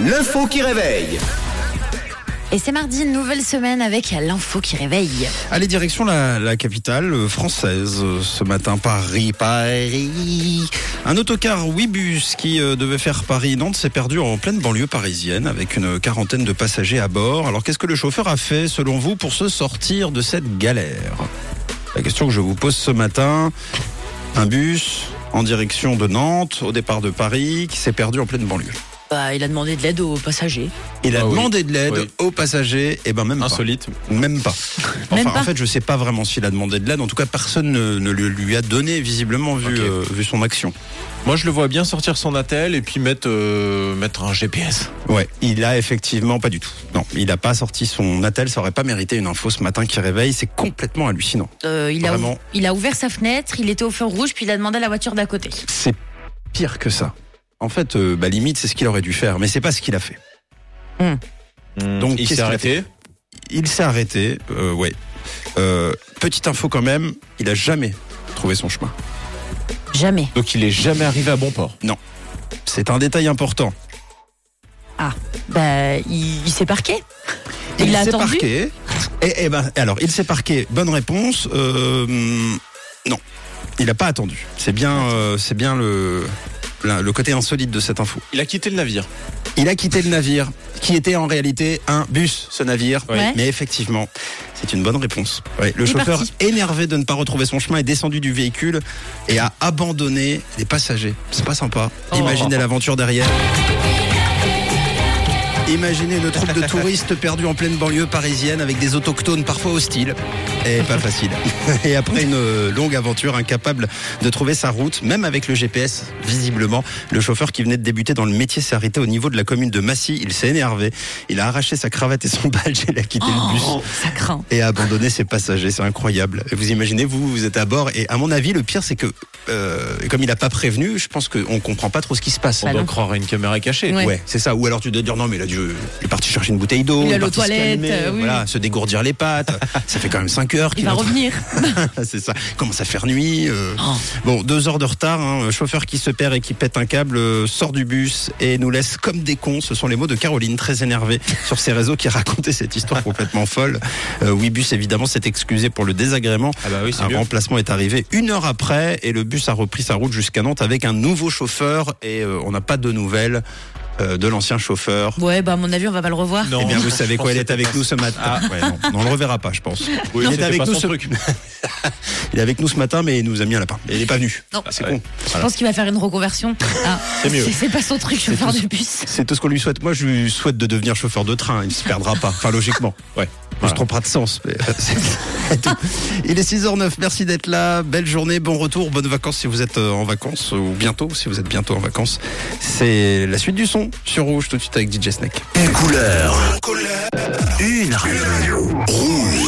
L'info qui réveille. Et c'est mardi, nouvelle semaine avec l'info qui réveille. Allez, direction la, la capitale euh, française. euh, Ce matin, Paris, Paris. Un autocar Ouibus qui euh, devait faire Paris-Nantes s'est perdu en pleine banlieue parisienne avec une quarantaine de passagers à bord. Alors, qu'est-ce que le chauffeur a fait, selon vous, pour se sortir de cette galère? La question que je vous pose ce matin. Un bus en direction de Nantes, au départ de Paris, qui s'est perdu en pleine banlieue. Bah, il a demandé de l'aide aux passagers. Il a Ah oui. demandé de l'aide Oui. aux passagers, et ben même pas. Insolite. Même pas. Enfin, Même pas. en fait, je sais pas vraiment s'il a demandé de l'aide. En tout cas, personne ne, ne le lui a donné, visiblement, vu, Ok. euh, vu son action. Moi, je le vois bien sortir son attel et puis mettre, euh, mettre un GPS. Ouais, il a effectivement pas du tout. Non, il a pas sorti son attel. Ça aurait pas mérité une info ce matin qui réveille. C'est complètement hallucinant. Euh, il, a Vraiment. ou- il a ouvert sa fenêtre, il était au feu rouge, puis il a demandé à la voiture d'à côté. C'est pire que ça. En fait, euh, bah, limite, c'est ce qu'il aurait dû faire, mais c'est pas ce qu'il a fait. Donc, Donc, il s'est arrêté. Il s'est arrêté. Euh, ouais. Euh, petite info quand même. Il a jamais trouvé son chemin. Jamais. Donc, il est jamais arrivé à bon port. C'est un détail important. Bah, il, il s'est parqué. Il, Il l'a s'est attendu. parqué. Et, et ben, alors, il s'est parqué. Bonne réponse. Euh, non, il n'a pas attendu. C'est bien, euh, c'est bien le, la- le côté insolite de cette info. Il a quitté le navire. Il a quitté le navire, qui était en réalité un bus, ce navire. Ouais. Mais effectivement, c'est une bonne réponse. Ouais, le Il chauffeur, parti. énervé de ne pas retrouver son chemin, est descendu du véhicule et a abandonné les passagers. C'est pas sympa. Oh. Imaginez l'aventure derrière. Imaginez une troupe de touristes perdus en pleine banlieue parisienne avec des autochtones parfois hostiles. Et pas facile. Et après une euh, longue aventure, incapable de trouver sa route, même avec le GPS, visiblement, le chauffeur qui venait de débuter dans le métier s'est arrêté au niveau de la commune de Massy. Il s'est énervé. Il a arraché sa cravate et son badge. Il a quitté le bus Oh, ça craint. et a abandonné ses passagers. C'est incroyable. Vous imaginez, vous, vous êtes à bord. Et à mon avis, le pire, c'est que, euh, comme il n'a pas prévenu, je pense qu'on comprend pas trop ce qui se passe. On Bah doit croire à une caméra cachée. Ouais. Ouais, c'est ça. Ou alors tu dois dire non, mais il a dû, il est parti chercher une bouteille d'eau. Il est allé aux se toilettes, calmer, euh, oui. Voilà, se dégourdir les pattes. ça fait quand même 5 heures Il qu'il va revenir. c'est ça. Commence à faire nuit. euh. Oh. Bon, deux heures de retard. Hein. Chauffeur qui se perd et qui pète un câble sort du bus et nous laisse comme des cons. Ce sont les mots de Caroline, très énervée sur ses réseaux, qui racontait cette histoire complètement folle. Euh, oui, bus évidemment s'est excusé pour le désagrément. Ah bah oui, Un mieux. remplacement est arrivé une heure après et le bus a repris sa route jusqu'à Nantes avec un nouveau chauffeur et euh, on n'a pas de nouvelles euh, de l'ancien chauffeur. Ouais, bah, à mon avis, on va pas le revoir. Non. Eh bien, vous savez Je quoi, il pensais est avec nous ce matin. Ah. Ouais, non, non, on le reverra pas, je pense. Oui, il, est avec pas nous son ce... truc. il est avec nous ce matin, mais il nous a mis un lapin. Et il n'est pas venu. Non. Ah, c'est Ouais. con. Je pense qu'il va faire une reconversion. Ah, C'est mieux. C'est pas son truc, chauffeur de bus. C'est tout ce qu'on lui souhaite. Moi, je lui souhaite de devenir chauffeur de train. Il ne se perdra pas. Enfin, logiquement. Ouais. Il se Voilà. trompera de sens. mais, euh, c'est tout. Il est 6h09. Merci d'être là. Belle journée, bon retour, bonnes vacances si vous êtes euh, en vacances ou bientôt, si vous êtes bientôt en vacances. C'est la suite du son sur Rouge tout de suite avec DJ Snake. Une couleur. Une. Rouge.